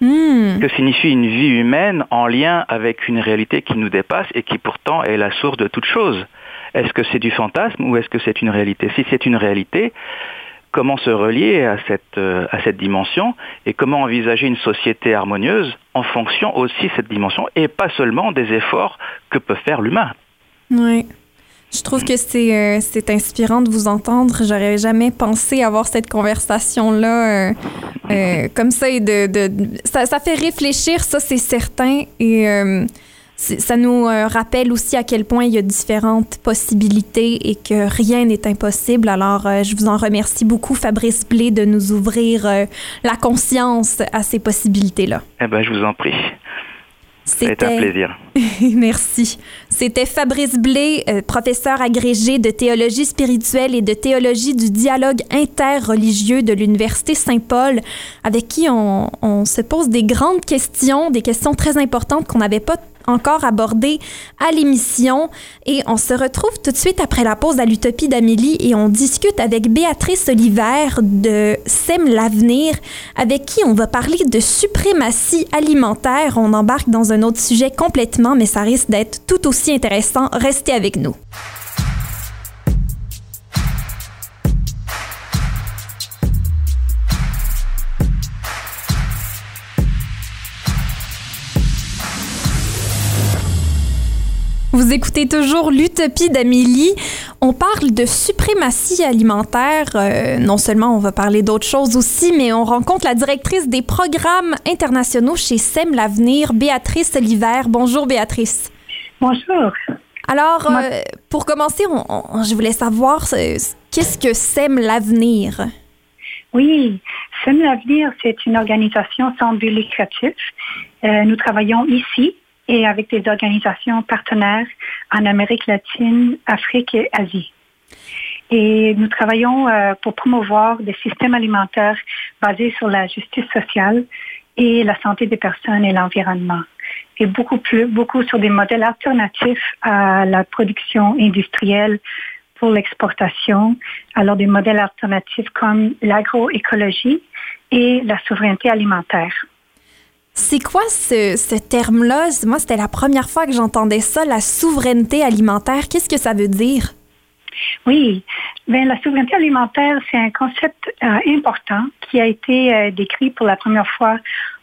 Hmm. que signifie une vie humaine en lien avec une réalité qui nous dépasse et qui pourtant est la source de toute chose. Est-ce que c'est du fantasme ou est-ce que c'est une réalité? Si c'est une réalité, comment se relier à cette, euh, à cette dimension et comment envisager une société harmonieuse en fonction aussi de cette dimension et pas seulement des efforts que peut faire l'humain? Oui. Je trouve que c'est euh, c'est inspirant de vous entendre. J'aurais jamais pensé avoir cette conversation-là euh, euh, comme ça. Et de, de- ça, ça fait réfléchir, ça, c'est certain. Et euh, ça nous euh, rappelle aussi à quel point il y a différentes possibilités et que rien n'est impossible. Alors, je vous en remercie beaucoup, Fabrice Blé, de nous ouvrir la conscience à ces possibilités-là. Eh ben, je vous en prie. C'est un plaisir. Merci. C'était Fabrice Blé, euh, professeur agrégé de théologie spirituelle et de théologie du dialogue interreligieux de l'Université Saint-Paul, avec qui on, on se pose des grandes questions, des questions très importantes qu'on n'avait pas encore abordées à l'émission. Et on se retrouve tout de suite après la pause à l'Utopie d'Amélie et on discute avec Béatrice Oliver de Sème l'avenir, avec qui on va parler de suprématie alimentaire. On embarque dans un autre sujet complètement, mais ça risque d'être tout aussi intéressant. Restez avec nous. Vous écoutez toujours l'Utopie d'Amélie. On parle de suprématie alimentaire. Euh, non seulement on va parler d'autres choses aussi, mais on rencontre la directrice des programmes internationaux chez SEM l'Avenir, Béatrice Oliver. Bonjour Béatrice. Bonjour. Alors, euh, pour commencer, on- on- je voulais savoir euh, qu'est-ce que SEM l'Avenir? Oui, SEM l'Avenir, c'est une organisation sans but lucratif. Euh, nous travaillons ici et avec des organisations partenaires en Amérique latine, Afrique et Asie. Et nous travaillons euh, pour promouvoir des systèmes alimentaires basés sur la justice sociale et la santé des personnes et l'environnement. Et beaucoup plus, beaucoup sur des modèles alternatifs à la production industrielle pour l'exportation. Alors des modèles alternatifs comme l'agroécologie et la souveraineté alimentaire. C'est quoi ce, terme-là? Moi, c'était la première fois que j'entendais ça, la souveraineté alimentaire. Qu'est-ce que ça veut dire? Oui, ben, la souveraineté alimentaire, c'est un concept euh, important qui a été euh, décrit pour la première fois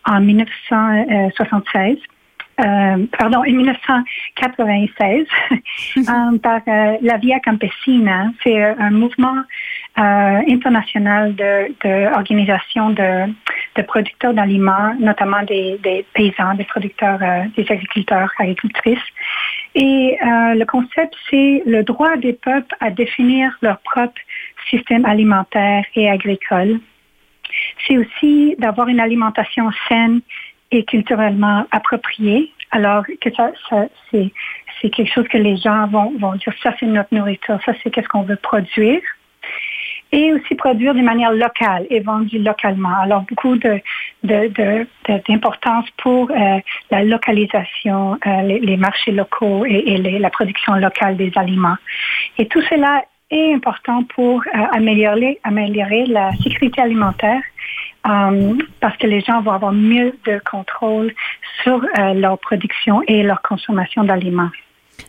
en 1976. Euh, pardon, en 1996 euh, par la Via Campesina. C'est un mouvement euh, international de, de organisation de, de producteurs d'aliments, notamment des, des paysans, des producteurs, euh, des agriculteurs, agricultrices. Et euh, le concept, c'est le droit des peuples à définir leur propre système alimentaire et agricole. C'est aussi d'avoir une alimentation saine et culturellement appropriée. Alors que ça, ça c'est, c'est quelque chose que les gens vont, vont dire, ça c'est notre nourriture, ça c'est qu'est-ce qu'on veut produire. Et aussi produire de manière locale et vendu localement. Alors beaucoup de, de, de, d'importance pour euh, la localisation, euh, les, les marchés locaux et, et les- la production locale des aliments. Et tout cela est important pour euh, améliorer, améliorer la sécurité alimentaire euh, parce que les gens vont avoir mieux de contrôle sur euh, leur production et leur consommation d'aliments.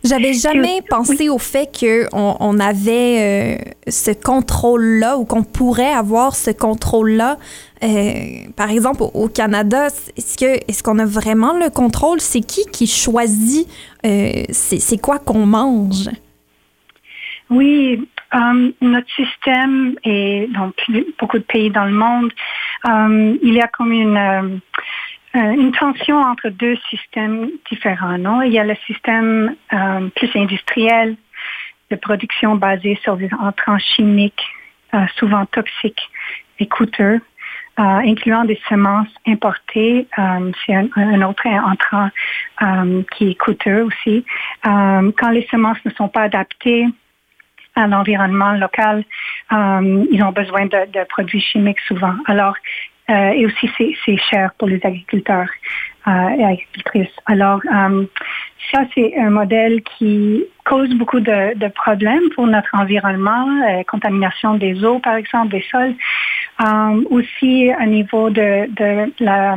J'avais jamais pensé au fait qu'on on avait euh, ce contrôle-là ou qu'on pourrait avoir ce contrôle-là. Euh, par exemple, au, au Canada, est-ce que est-ce qu'on a vraiment le contrôle? C'est qui qui choisit euh, c'est quoi qu'on mange? Oui, notre système et dans beaucoup de pays dans le monde, il y a comme une, une tension entre deux systèmes différents. Non? Il y a le système euh, plus industriel de production basé sur des entrants chimiques, euh, souvent toxiques et coûteux, euh, incluant des semences importées. Euh, C'est un, autre entrant euh, qui est coûteux aussi. Euh, quand les semences ne sont pas adaptées, à l'environnement local, euh, ils ont besoin de, de produits chimiques souvent. Alors, euh, et aussi c'est, cher pour les agriculteurs euh, et agricultrices. Alors, euh, ça c'est un modèle qui cause beaucoup de, de problèmes pour notre environnement, euh, contamination des eaux par exemple, des sols, Euh, aussi au niveau de, de la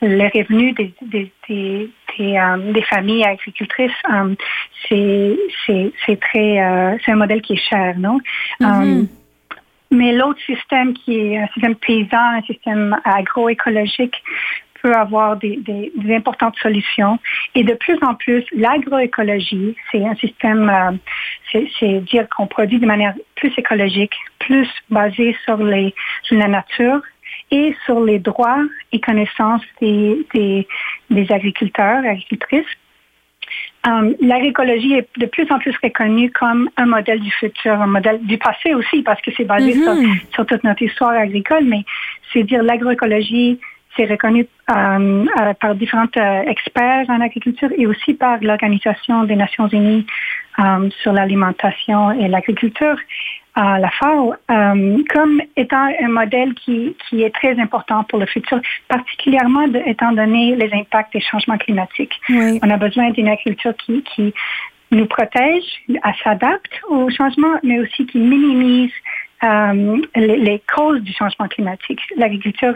les revenus des, des, des, des, familles agricultrices, euh, c'est, très, euh, c'est un modèle qui est cher, non? Euh, mais l'autre système qui est un système paysan, un système agroécologique, peut avoir des, des, des importantes solutions. Et de plus en plus, l'agroécologie, c'est un système, euh, c'est, dire qu'on produit de manière plus écologique, plus basée sur, les, sur la nature et sur les droits et connaissances des, des, des agriculteurs agricultrices. Um, L'agroécologie est de plus en plus reconnue comme un modèle du futur, un modèle du passé aussi, parce que c'est basé Mhm. sur, sur toute notre histoire agricole, mais c'est dire l'agroécologie, c'est reconnu euh, euh, par différents euh, experts en agriculture et aussi par l'Organisation des Nations Unies euh, sur l'alimentation et l'agriculture, euh, la FAO, euh, comme étant un modèle qui, qui est très important pour le futur, particulièrement de- étant donné les impacts des changements climatiques. Oui. On a besoin d'une agriculture qui, qui nous protège, s'adapte au changement, mais aussi qui minimise euh, les, les causes du changement climatique. L'agriculture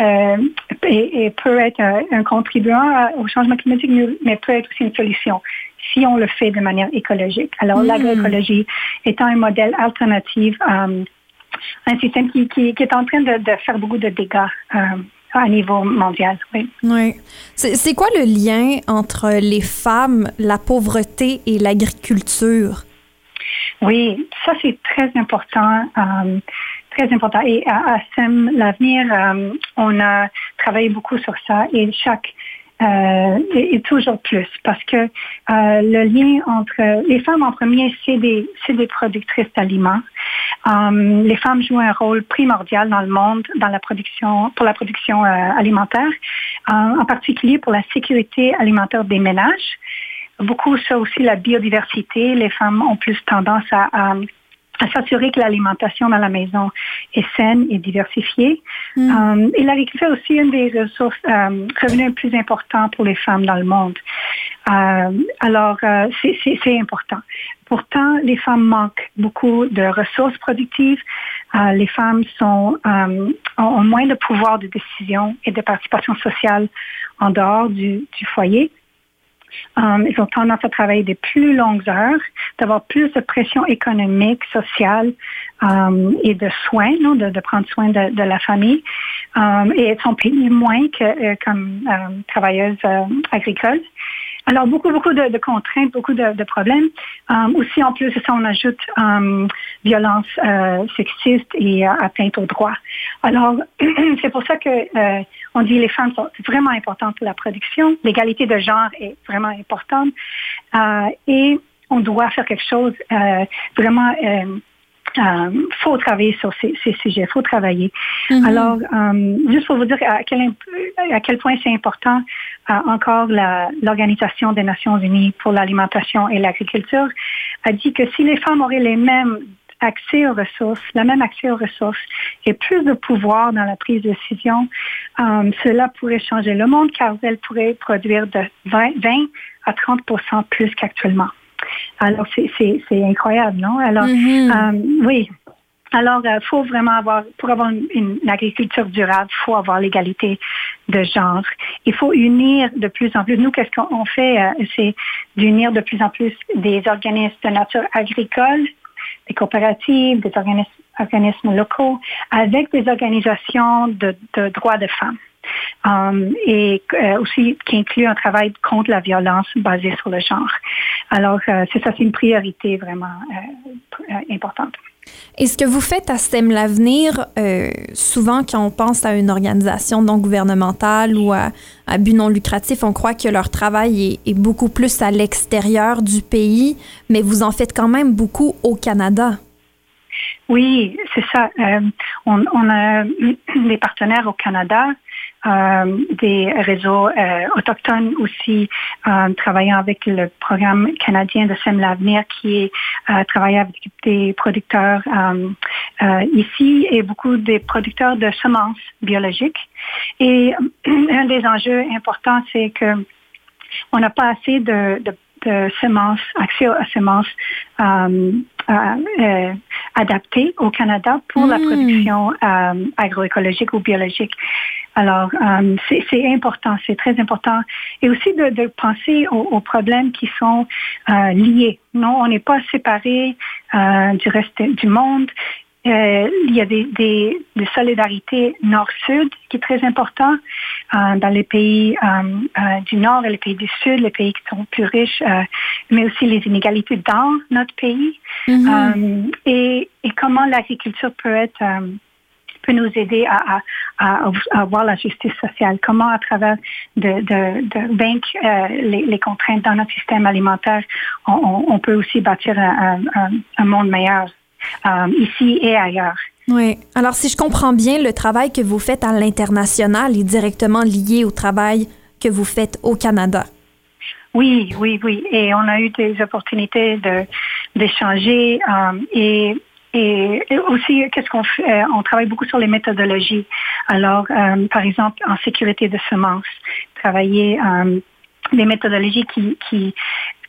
euh, peut être un, un contribuant au changement climatique, mais- peut être aussi une solution si on le fait de manière écologique. Alors, Mm. l'agroécologie étant un modèle alternatif, euh, un système qui, qui, qui est en train de, de faire beaucoup de dégâts euh, à niveau mondial. Oui. Oui. C'est quoi le lien entre les femmes, la pauvreté et l'agriculture? Oui, ça c'est très important, euh, très important. Et à, SEM l'avenir, euh, on a travaillé beaucoup sur ça et chaque euh, et, toujours plus parce que le lien entre les femmes en premier, c'est des des productrices d'aliments. Les femmes jouent un rôle primordial dans le monde dans la production pour la production alimentaire, en particulier pour la sécurité alimentaire des ménages. Beaucoup ça aussi la biodiversité. Les femmes ont plus tendance à, à à s'assurer que l'alimentation dans la maison est saine et diversifiée. Euh, et l'agriculture est aussi une des ressources euh, revenus les plus importants pour les femmes dans le monde. Euh, alors, c'est- important. Pourtant, les femmes manquent beaucoup de ressources productives. Les femmes sont, ont ont moins de pouvoir de décision et de participation sociale en dehors du, du foyer. Um, ils ont tendance à travailler des plus longues heures, d'avoir plus de pression économique, sociale um, et de soins, non, de, prendre soin de, la famille. Um, et elles sont payées moins que euh, comme euh, travailleuses euh, agricoles. Alors, beaucoup, beaucoup de, contraintes, beaucoup de, problèmes. Aussi, en plus de ça, on ajoute violence euh, sexiste et euh, atteinte aux droits. Alors, c'est pour ça que euh, on dit les femmes sont vraiment importantes pour la production. L'égalité de genre est vraiment importante. Euh, et on doit faire quelque chose euh, vraiment... Euh, euh, faut travailler sur ces, ces sujets, faut travailler. Alors, euh, juste pour vous dire à quel, imp- à quel point c'est important, encore la- l'Organisation des Nations Unies pour l'alimentation et l'agriculture a dit que si les femmes auraient les mêmes accès aux ressources, le même accès aux ressources et plus de pouvoir dans la prise de décision, euh, cela pourrait changer le monde car elles pourraient produire de 20, 20 à 30% plus qu'actuellement. Alors, c'est- incroyable, non? Alors, euh, oui. Alors, il faut vraiment avoir, pour avoir une, une agriculture durable, il faut avoir l'égalité de genre. Il faut unir de plus en plus. Nous, qu'est-ce qu'on fait? euh, c'est d'unir de plus en plus des organismes de nature agricole, des coopératives, des organismes, locaux, avec des organisations de, de droits de femmes. Um, et euh, aussi qui inclut un travail contre la violence basée sur le genre. Alors, euh, c'est ça, c'est une priorité vraiment euh, euh, importante. Et ce que vous faites à STEM L'Avenir, euh, souvent quand on pense à une organisation non gouvernementale ou à, but non lucratif, on croit que leur travail est, beaucoup plus à l'extérieur du pays, mais vous en faites quand même beaucoup au Canada. Oui, c'est ça. Euh, on, a des partenaires au Canada, des réseaux euh, autochtones aussi, euh, travaillant avec le programme canadien de Sème l'avenir qui est euh, travaillé avec des producteurs euh, euh, ici et beaucoup des producteurs de semences biologiques. Et un des enjeux importants, c'est que on n'a pas assez de, de, de semences, accès à semences euh, euh, euh, adaptées au Canada pour la Mm. production euh, agroécologique ou biologique. Alors, euh, c'est important, c'est très important. Et aussi de, de penser aux, aux problèmes qui sont euh, liés. Non, on n'est pas séparés euh, du reste du monde. Euh, il y a des, des, des solidarités nord-sud qui est très important euh, dans les pays euh, euh, du nord et les pays du sud, les pays qui sont plus riches, euh, mais aussi les inégalités dans notre pays. Euh, et, et comment l'agriculture peut être euh, peut nous aider à, à, à, à avoir la justice sociale? Comment, à travers de, de, de vaincre euh, les, les contraintes dans notre système alimentaire, on, on- peut aussi bâtir un- un- un monde meilleur? Euh, ici et ailleurs. Oui. Alors, si je comprends bien, le travail que vous faites à l'international est directement lié au travail que vous faites au Canada. Oui, oui, oui. Et on a eu des opportunités de d'échanger euh, et et aussi, qu'est-ce qu'on fait? Euh, On travaille beaucoup sur les méthodologies. Alors, euh, par exemple, en sécurité de semences, travailler euh, des méthodologies qui, qui,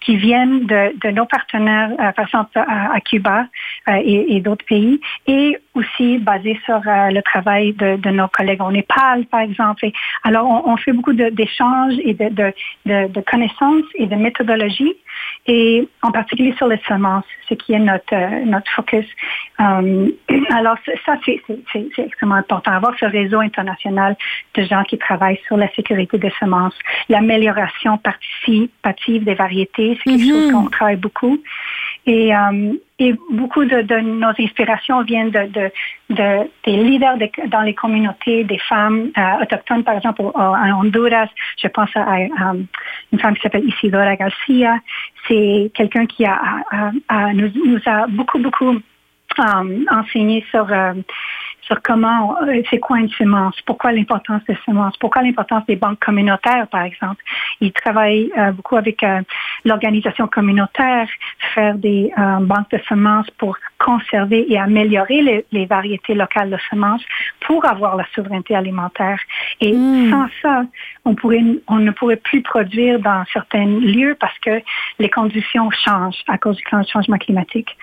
qui viennent de, de nos partenaires, euh, par exemple à, à Cuba euh, et, et d'autres pays, et aussi basé sur euh, le travail de, de nos collègues au Népal, par exemple. Alors, on, on fait beaucoup d'échanges et de, de, connaissances et de méthodologies, et en particulier sur les semences, ce qui est notre, euh, notre focus. Euh, alors, ça, c'est extrêmement important, avoir ce réseau international de gens qui travaillent sur la sécurité des semences, l'amélioration participative des variétés, c'est quelque chose qu'on travaille beaucoup. Et, euh, et beaucoup de, de, nos inspirations viennent de, de, de des leaders de, dans les communautés, des femmes euh, autochtones, par exemple, en Honduras. Je pense à, à, à une femme qui s'appelle Isidora Garcia. C'est quelqu'un qui a, a, nous, nous, a beaucoup, beaucoup euh, enseigné sur sur comment, euh, c'est quoi une semence, pourquoi l'importance des semences, pourquoi l'importance des banques communautaires, par exemple. Il travaille euh, beaucoup avec euh, l'organisation communautaire, faire des banques de semences pour conserver et améliorer les, les, variétés locales de semences pour avoir la souveraineté alimentaire. Et mm. sans ça, on, pourrait, on ne pourrait plus produire dans certains lieux parce que les conditions changent à cause du changement climatique.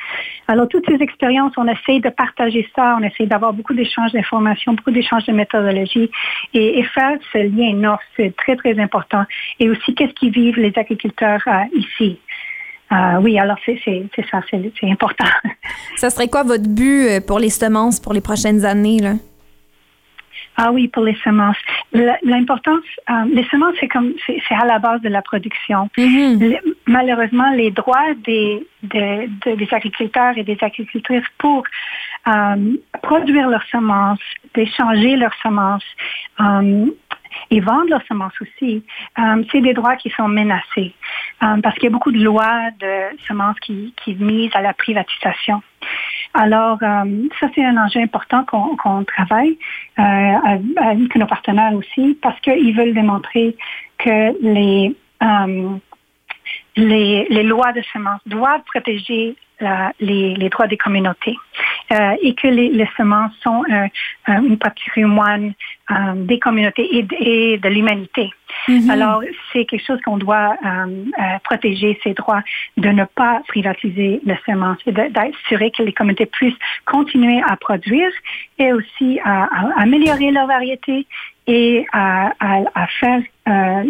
Alors, toutes ces expériences, on essaie de partager ça, on essaie d'avoir beaucoup d'échanges d'informations, beaucoup d'échanges de méthodologie et, et, faire ce lien nord, c'est très, très important. Et aussi, qu'est-ce qu'ils vivent les agriculteurs euh, ici? Euh, oui, alors c'est ça, c'est important. Ça serait quoi votre but euh, pour les semences pour les prochaines années? Là? Ah oui, pour les semences. L'importance, euh, les semences, c'est comme, c'est à la base de la production. Mm-hmm. malheureusement, les droits des, des, des, agriculteurs et des agricultrices pour euh, produire leurs semences, d'échanger leurs semences, euh, et vendre leurs semences aussi, euh, c'est des droits qui sont menacés euh, parce qu'il y a beaucoup de lois de semences qui, qui misent à la privatisation. Alors, euh, ça, c'est un enjeu important qu'on travaille avec nos partenaires aussi parce qu'ils veulent démontrer que les, les, les lois de semences doivent protéger les, les, droits des communautés euh, et que les, les semences sont euh, un patrimoine euh, des communautés et, et de l'humanité. Mm-hmm. Alors, c'est quelque chose qu'on doit euh, euh, protéger, ces droits de ne pas privatiser les semences et d'assurer que les communautés puissent continuer à produire et aussi à, à améliorer leur variété et à, à, à faire euh,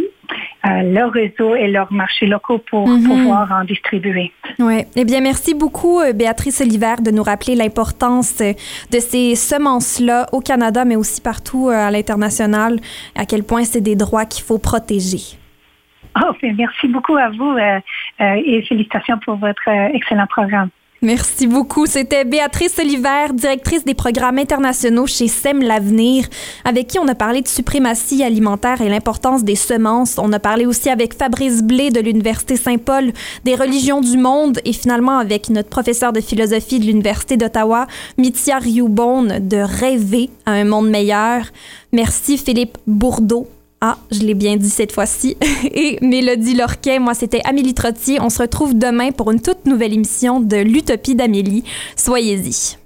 euh, leur réseau et leurs marchés locaux pour mhm. pouvoir en distribuer. Oui. Eh bien, merci beaucoup, euh, Béatrice Oliver, de nous rappeler l'importance de ces semences-là au Canada, mais aussi partout à l'international, à quel point c'est des droits qu'il faut protéger. Oh, merci beaucoup à vous et félicitations pour votre excellent programme. Merci beaucoup. C'était Béatrice Oliver, directrice des programmes internationaux chez SEM L'Avenir, avec qui on a parlé de suprématie alimentaire et l'importance des semences. On a parlé aussi avec Fabrice Blé de l'Université Saint-Paul des religions du monde et finalement avec notre professeur de philosophie de l'Université d'Ottawa, Mithia Rioubon, de Rêver à un monde meilleur. Merci Philippe Bourdeau ah, je l'ai bien dit cette fois-ci. Et Mélodie Lorquet, moi c'était Amélie Trottier. On se retrouve demain pour une toute nouvelle émission de l'Utopie d'Amélie. Soyez-y.